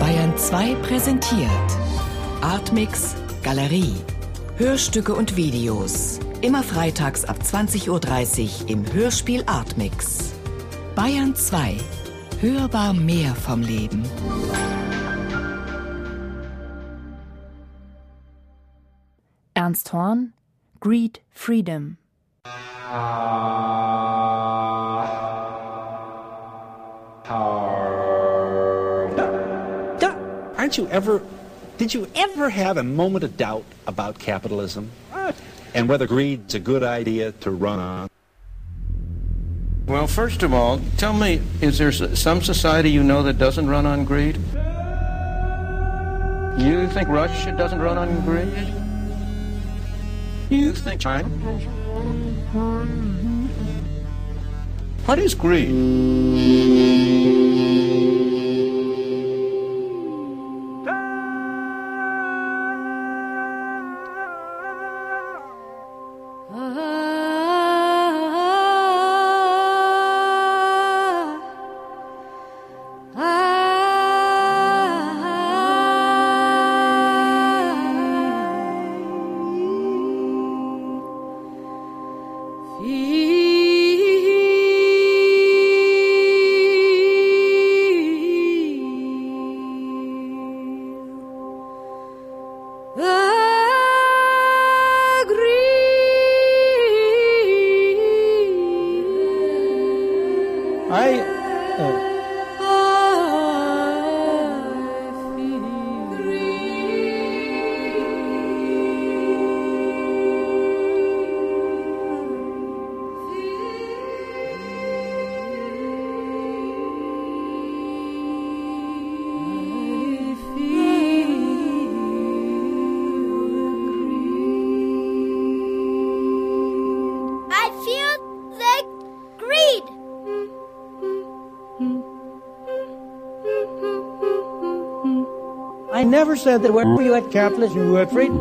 Bayern 2 präsentiert Artmix Galerie. Hörstücke und Videos. Immer freitags ab 20.30 Uhr im Hörspiel Artmix. Bayern 2. Hörbar mehr vom Leben. Ernst Horn, Greed, Freedom. Aren't you ever, did you ever have a moment of doubt about capitalism? And whether greed's a good idea to run on? Well, first of all, tell me, is there some society you know that doesn't run on greed? You think Russia doesn't run on greed? You think China? What is greed? I, I never said that wherever you had capitalism, you had freedom.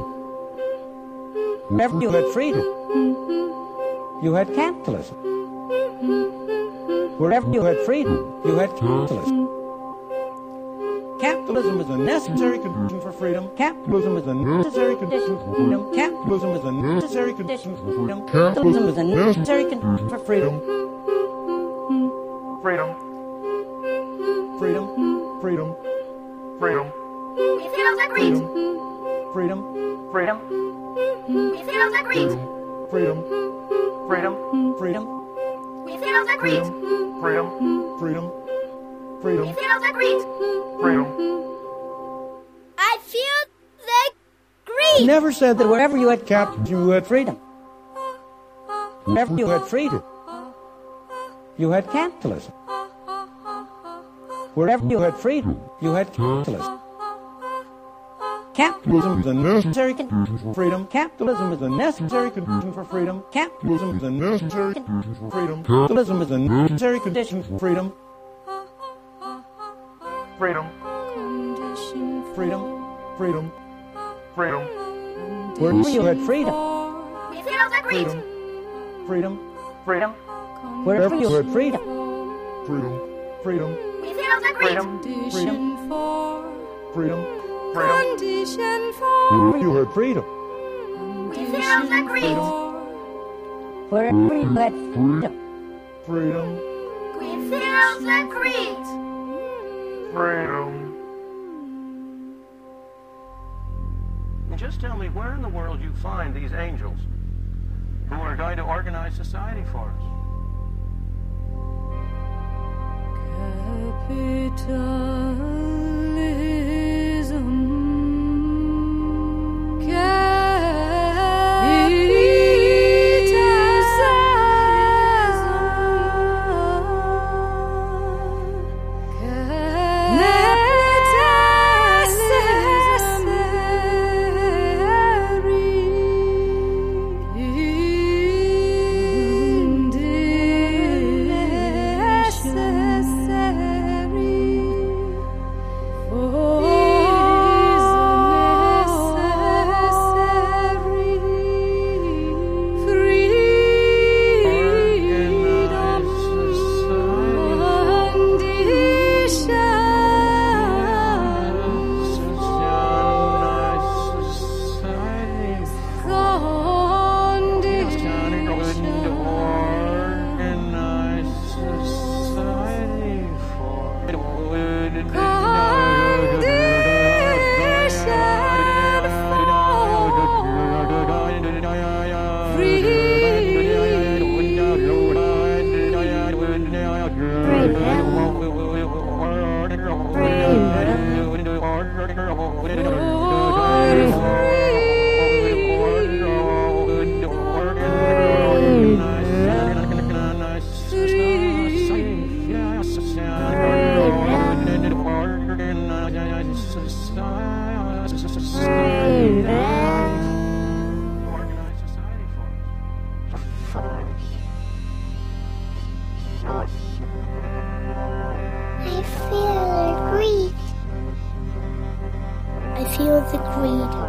Wherever you had freedom, you had capitalism. Wherever you had freedom, you had capitalism. Capitalism is a necessary condition for freedom. Capitalism is a necessary condition for freedom. Capitalism is a necessary condition for freedom. Capitalism is a necessary condition for freedom. Freedom, Freedom, We feel the greed. freedom, freedom, We feel the greed. freedom, freedom, freedom, We feel the greed. freedom, freedom, We freedom. feel the greed. freedom. I feel the greed. Never said that wherever you had capitalism, you had freedom. Wherever you had freedom, you had capitalism. Wherever you had freedom, you had capitalism. Capitalism is a necessary condition for freedom. Capitalism is a necessary condition for freedom. Capitalism is a necessary condition for freedom. Capitalism is a necessary condition for freedom. Freedom, Freedom, freedom. freedom, Wherever you had freedom, We feel the greed. freedom. freedom, Wherever you had freedom, freedom, freedom, We feel the greed. freedom, freedom, freedom. Freedom, Wherever you had freedom. We feel the greed. Wherever you had freedom. Freedom. We feel the greed. freedom. And just tell me where in the world you find these angels who are going to organize society for us. necessary. Feel